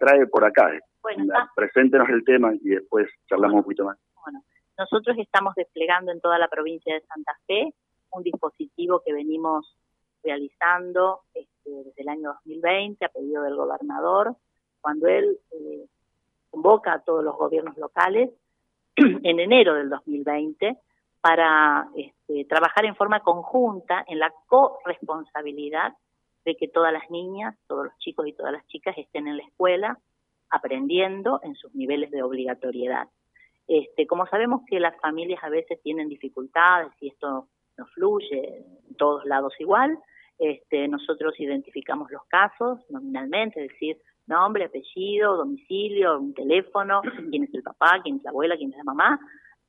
trae por acá. Bueno, Preséntenos el tema y después charlamos un poquito más. Bueno, nosotros estamos desplegando en toda la provincia de Santa Fe un dispositivo que venimos realizando este, desde el año 2020 a pedido del gobernador, cuando él eh, convoca a todos los gobiernos locales en enero del 2020 para este, trabajar en forma conjunta en la corresponsabilidad de que todas las niñas, todos los chicos y todas las chicas estén en la escuela aprendiendo en sus niveles de obligatoriedad. Este, como sabemos que las familias a veces tienen dificultades y esto no fluye en todos lados igual, este, nosotros identificamos los casos nominalmente, es decir, nombre, apellido, domicilio, un teléfono, quién es el papá, quién es la abuela, quién es la mamá,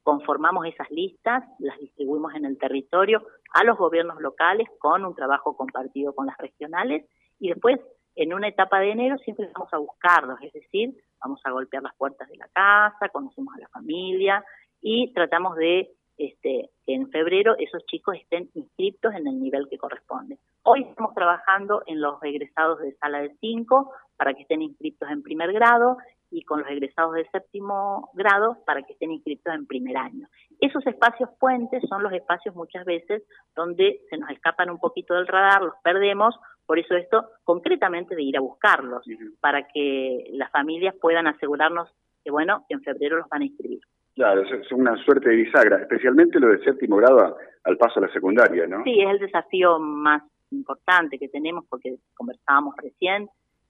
conformamos esas listas, las distribuimos en el territorio a los gobiernos locales con un trabajo compartido con las regionales y después en una etapa de enero siempre vamos a buscarlos, es decir, vamos a golpear las puertas de la casa, conocemos a la familia y tratamos de este, que en febrero esos chicos estén inscritos en el nivel que corresponde. Hoy estamos trabajando en los egresados de sala de 5 para que estén inscritos en primer grado y con los egresados de séptimo grado para que estén inscritos en primer año. Esos espacios puentes son los espacios muchas veces donde se nos escapan un poquito del radar, los perdemos, por eso esto concretamente de ir a buscarlos, para que las familias puedan asegurarnos que bueno, que en febrero los van a inscribir. Claro, es una suerte de bisagra, especialmente lo de séptimo grado al paso a la secundaria, ¿no? Sí, es el desafío más importante que tenemos porque conversábamos recién,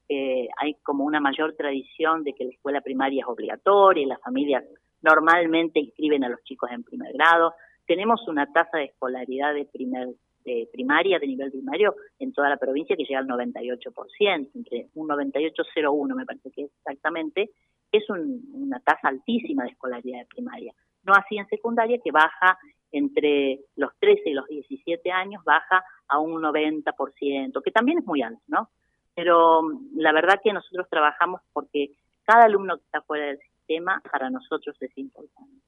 hay como una mayor tradición de que la escuela primaria es obligatoria y las familias normalmente inscriben a los chicos en primer grado. Tenemos una tasa de escolaridad de primer de primaria, de nivel primario, en toda la provincia que llega al 98%, entre un 98,01 me parece que es exactamente, es una tasa altísima de escolaridad de primaria. No así en secundaria, que baja entre los 13 y los 17 años, baja a un 90%, que también es muy alto, ¿no? pero mm, la verdad que nosotros trabajamos porque cada alumno que está fuera del sistema para nosotros es importante.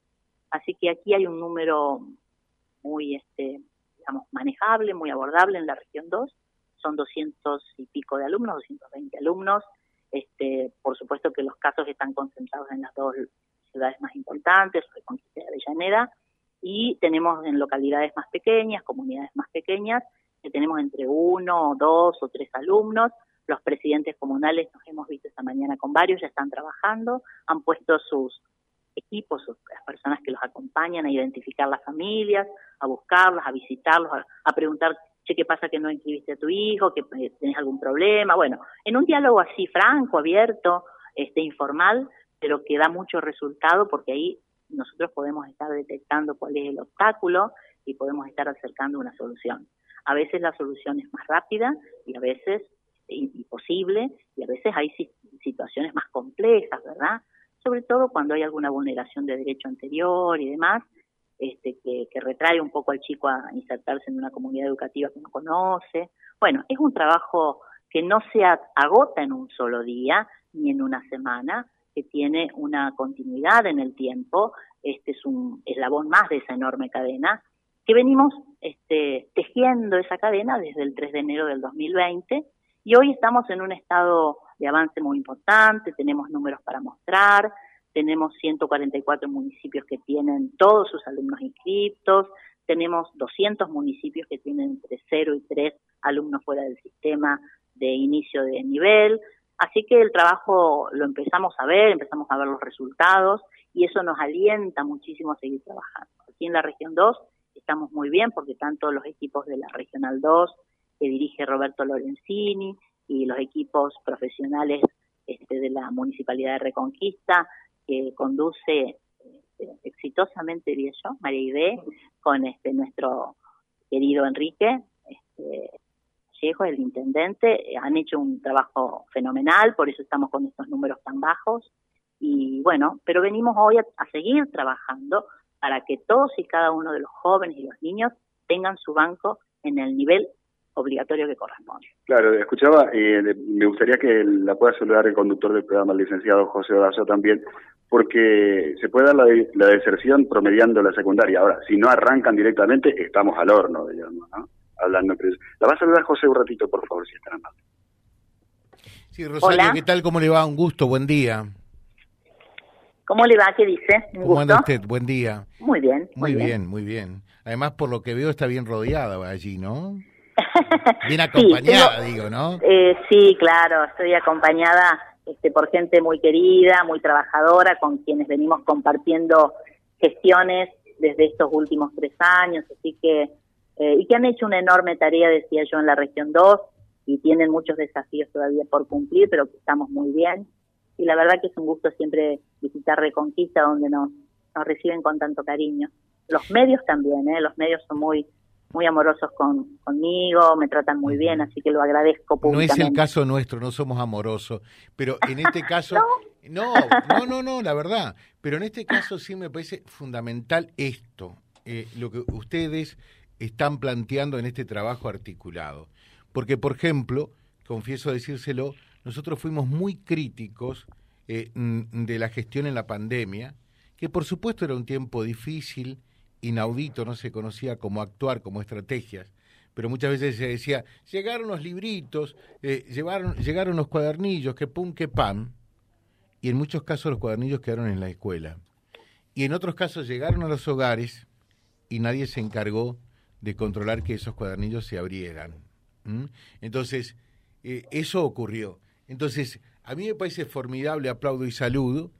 Así que aquí hay un número muy, este, digamos, manejable, muy abordable en la región 2. Son 200 y pico de alumnos, 220 alumnos. Este, por supuesto que los casos están concentrados en las dos ciudades más importantes, Reconquista de Avellaneda, y tenemos en localidades más pequeñas, comunidades más pequeñas, que tenemos entre uno, dos o tres alumnos, los presidentes comunales, nos hemos visto esta mañana con varios, ya están trabajando, han puesto sus equipos, las personas que los acompañan a identificar las familias, a buscarlas, a visitarlos, a, preguntar, che, ¿qué pasa que no inscribiste a tu hijo? ¿Que eh, tenés algún problema? Bueno, en un diálogo así franco, abierto, este informal, pero que da mucho resultado porque ahí nosotros podemos estar detectando cuál es el obstáculo y podemos estar acercando una solución. A veces la solución es más rápida y a veces imposible y a veces hay situaciones más complejas, ¿verdad? Sobre todo cuando hay alguna vulneración de derecho anterior y demás, este, que, retrae un poco al chico a insertarse en una comunidad educativa que no conoce. Bueno, es un trabajo que no se agota en un solo día ni en una semana, que tiene una continuidad en el tiempo. Este es un eslabón más de esa enorme cadena que venimos este, tejiendo esa cadena desde el 3 de enero del 2020 y hoy estamos en un estado de avance muy importante, tenemos números para mostrar, tenemos 144 municipios que tienen todos sus alumnos inscritos, tenemos 200 municipios que tienen entre 0 y 3 alumnos fuera del sistema de inicio de nivel, así que el trabajo lo empezamos a ver, empezamos a ver los resultados y eso nos alienta muchísimo a seguir trabajando. Aquí en la región 2 estamos muy bien porque tanto los equipos de la regional 2 que dirige Roberto Lorenzini y los equipos profesionales este, de la Municipalidad de Reconquista que conduce este, exitosamente, diría yo, María Ide, con este nuestro querido Enrique este, el intendente, han hecho un trabajo fenomenal, por eso estamos con estos números tan bajos. Y bueno, pero venimos hoy a seguir trabajando para que todos y cada uno de los jóvenes y los niños tengan su banco en el nivel obligatorio que corresponde. Claro, escuchaba, eh, me gustaría que la pueda saludar el conductor del programa, el licenciado José Odazo también, porque se puede dar la, deserción promediando la secundaria. Ahora, si no arrancan directamente, estamos al horno, digamos, ¿no? Hablando. La va a saludar José un ratito, por favor, si está amable. Sí, Rosario, ¿qué tal? ¿Cómo le va? Un gusto, buen día. ¿Cómo le va? ¿Qué dice? ¿Cómo anda usted? Buen día. Muy bien. Muy, bien. muy bien. Además, por lo que veo, está bien rodeada allí, ¿no? Bien acompañada, digo, ¿no? Eh, sí, claro, estoy acompañada este, por gente muy querida, muy trabajadora, con quienes venimos compartiendo gestiones desde estos últimos tres años, así que, eh, y que han hecho una enorme tarea, decía yo, en la región 2, y tienen muchos desafíos todavía por cumplir, pero que estamos muy bien. Y la verdad que es un gusto siempre visitar Reconquista, donde nos, nos reciben con tanto cariño. Los medios también, ¿eh? los medios son muy muy amorosos con, conmigo, me tratan muy bien, así que lo agradezco públicamente. No es el caso nuestro, no somos amorosos, pero en este caso, ¿No? no, no, no, la verdad, pero en este caso sí me parece fundamental esto, eh, lo que ustedes están planteando en este trabajo articulado. Porque, por ejemplo, confieso decírselo, nosotros fuimos muy críticos eh, de la gestión en la pandemia, que por supuesto era un tiempo difícil, inaudito, no se conocía cómo actuar, como estrategias, pero muchas veces se decía, llegaron los libritos, eh, llevaron, llegaron los cuadernillos, que pum, que pam, y en muchos casos los cuadernillos quedaron en la escuela. Y en otros casos llegaron a los hogares y nadie se encargó de controlar que esos cuadernillos se abrieran. Entonces, eh, eso ocurrió. Entonces, a mí me parece formidable, aplaudo y saludo,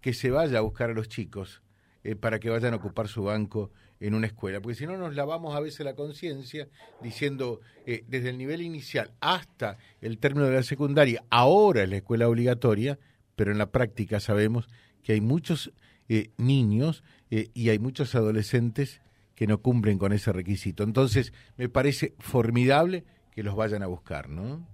que se vaya a buscar a los chicos eh, para que vayan a ocupar su banco en una escuela, porque si no nos lavamos a veces la conciencia diciendo eh, desde el nivel inicial hasta el término de la secundaria, ahora es la escuela obligatoria, pero en la práctica sabemos que hay muchos niños y hay muchos adolescentes que no cumplen con ese requisito. Entonces, me parece formidable que los vayan a buscar, ¿no?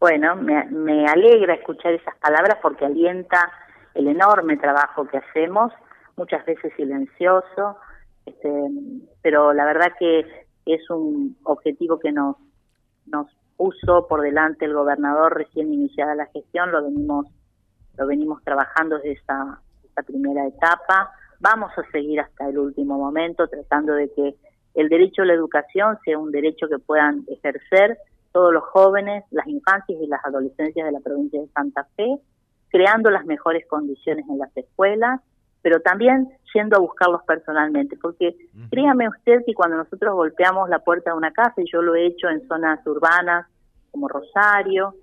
Bueno, me, alegra escuchar esas palabras porque alienta el enorme trabajo que hacemos, muchas veces silencioso, este, pero la verdad que es un objetivo que nos, nos puso por delante el gobernador recién iniciada la gestión, lo venimos, lo venimos trabajando desde esta, esta primera etapa, vamos a seguir hasta el último momento tratando de que el derecho a la educación sea un derecho que puedan ejercer todos los jóvenes, las infancias y las adolescencias de la provincia de Santa Fe, creando las mejores condiciones en las escuelas, pero también yendo a buscarlos personalmente, porque créame usted que cuando nosotros golpeamos la puerta de una casa, y yo lo he hecho en zonas urbanas como Rosario,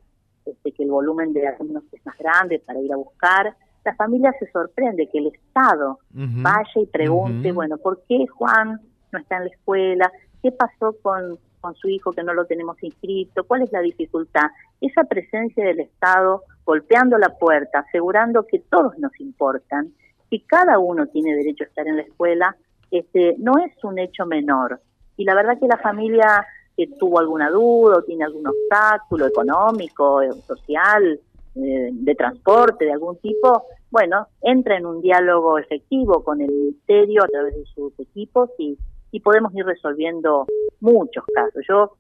este, que el volumen de alumnos es más grande para ir a buscar, la familia se sorprende que el Estado vaya y pregunte, bueno, ¿por qué Juan no está en la escuela? ¿Qué pasó con, con su hijo que no lo tenemos inscrito? ¿Cuál es la dificultad? Esa presencia del Estado golpeando la puerta, asegurando que todos nos importan, que cada uno tiene derecho a estar en la escuela, este, no es un hecho menor. Y la verdad que la familia que tuvo alguna duda o tiene algún obstáculo económico, social, eh, de transporte de algún tipo, bueno, entra en un diálogo efectivo con el Ministerio a través de sus equipos y, y podemos ir resolviendo muchos casos. Yo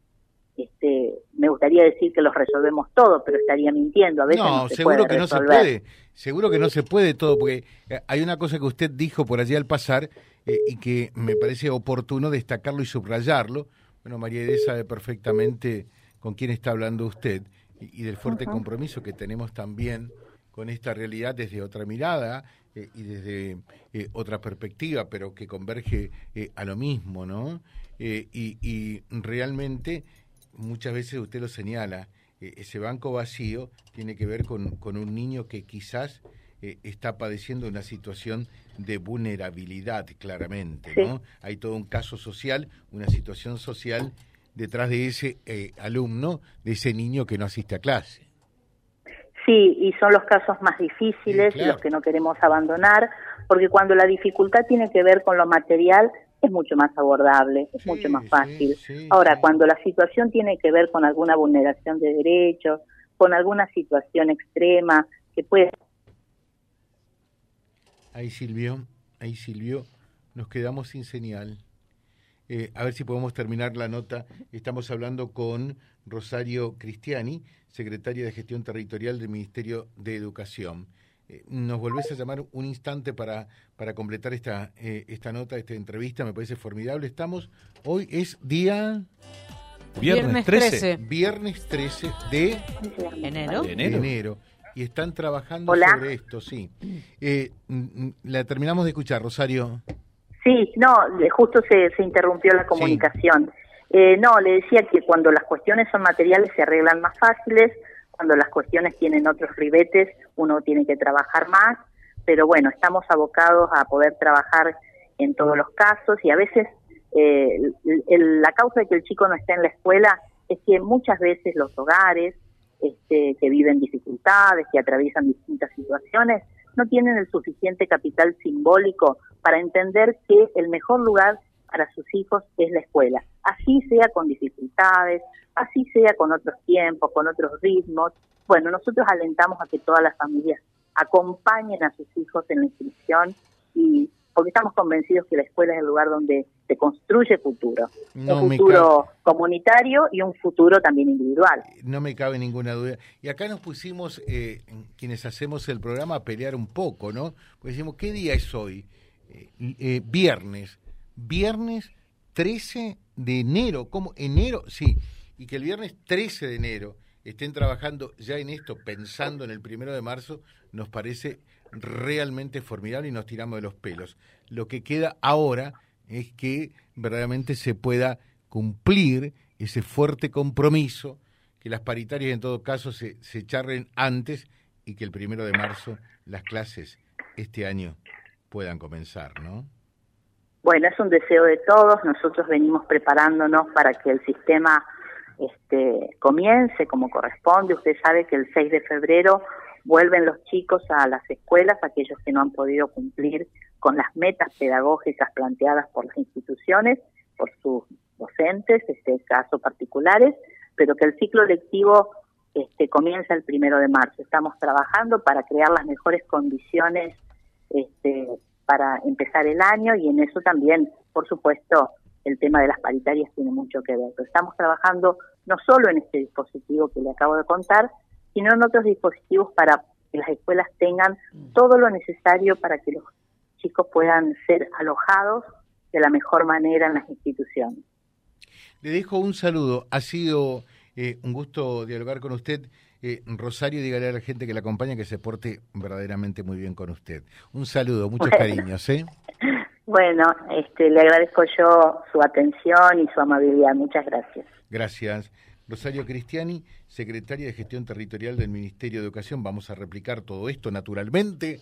este, me gustaría decir que los resolvemos todos, pero estaría mintiendo. A veces no, seguro que no se puede. Seguro que no se puede todo, porque eh, hay una cosa que usted dijo por allí al pasar eh, y que me parece oportuno destacarlo y subrayarlo. Bueno, María Edith sabe perfectamente con quién está hablando usted y, del fuerte compromiso que tenemos también con esta realidad desde otra mirada eh, y desde eh, otra perspectiva, pero que converge eh, a lo mismo, ¿no? Y, y, realmente muchas veces usted lo señala, ese banco vacío tiene que ver con, con un niño que quizás está padeciendo una situación de vulnerabilidad, claramente, ¿no? Hay todo un caso social, una situación social detrás de ese alumno, de ese niño que no asiste a clase. Sí, y son los casos más difíciles los que no queremos abandonar, porque cuando la dificultad tiene que ver con lo material, es mucho más abordable, es mucho más fácil. Ahora, cuando la situación tiene que ver con alguna vulneración de derechos, con alguna situación extrema que puede... Ahí Silvio, ahí Silvio, nos quedamos sin señal. Eh, a ver si podemos terminar la nota. Estamos hablando con Rosario Cristiani, secretaria de Gestión Territorial del Ministerio de Educación. Eh, nos volvés a llamar un instante para, para completar esta, eh, esta nota, esta entrevista, me parece formidable. Estamos, hoy es día... Viernes 13. Viernes 13 de enero. De enero. Y están trabajando sobre esto, sí. Eh, la terminamos de escuchar, Rosario. Sí, no, justo se, se interrumpió la comunicación. Eh, no, le decía que cuando las cuestiones son materiales se arreglan más fáciles, cuando las cuestiones tienen otros ribetes uno tiene que trabajar más, pero bueno, estamos abocados a poder trabajar en todos los casos y a veces eh, la causa de que el chico no esté en la escuela es que muchas veces los hogares este, que viven dificultades, que atraviesan distintas situaciones, no tienen el suficiente capital simbólico para entender que el mejor lugar para sus hijos es la escuela. Así sea con dificultades, así sea con otros tiempos, con otros ritmos. Bueno, nosotros alentamos a que todas las familias acompañen a sus hijos en la inscripción y porque estamos convencidos que la escuela es el lugar donde se construye futuro, un futuro comunitario y un futuro también individual. No me cabe ninguna duda. Y acá nos pusimos, eh, quienes hacemos el programa, a pelear un poco, ¿no? Pues decimos, ¿qué día es hoy? Eh, eh, viernes. Viernes 13 de enero. ¿Cómo? ¿Enero? Sí. Y que el viernes 13 de enero estén trabajando ya en esto, pensando en el primero de marzo, nos parece realmente formidable y nos tiramos de los pelos. Lo que queda ahora es que verdaderamente se pueda cumplir ese fuerte compromiso, que las paritarias en todo caso se, se charren antes y que el primero de marzo las clases este año puedan comenzar, ¿no? Bueno, es un deseo de todos. Nosotros venimos preparándonos para que el sistema este, comience como corresponde. Usted sabe que el 6 de febrero vuelven los chicos a las escuelas, aquellos que no han podido cumplir con las metas pedagógicas planteadas por las instituciones, por sus docentes, en este caso particulares, pero que el ciclo lectivo este, comienza el primero de marzo. Estamos trabajando para crear las mejores condiciones este, para empezar el año y en eso también, por supuesto, el tema de las paritarias tiene mucho que ver. estamos trabajando no solo en este dispositivo que le acabo de contar, sino en otros dispositivos para que las escuelas tengan todo lo necesario para que los chicos puedan ser alojados de la mejor manera en las instituciones. Le dejo un saludo. Ha sido eh, un gusto dialogar con usted. Eh, Rosario, dígale a la gente que la acompaña que se porte verdaderamente muy bien con usted. Un saludo, muchos cariños. ¿eh? Bueno, este, le agradezco yo su atención y su amabilidad. Muchas gracias. Gracias. Rosario Cristiani, secretaria de Gestión Territorial del Ministerio de Educación. Vamos a replicar todo esto naturalmente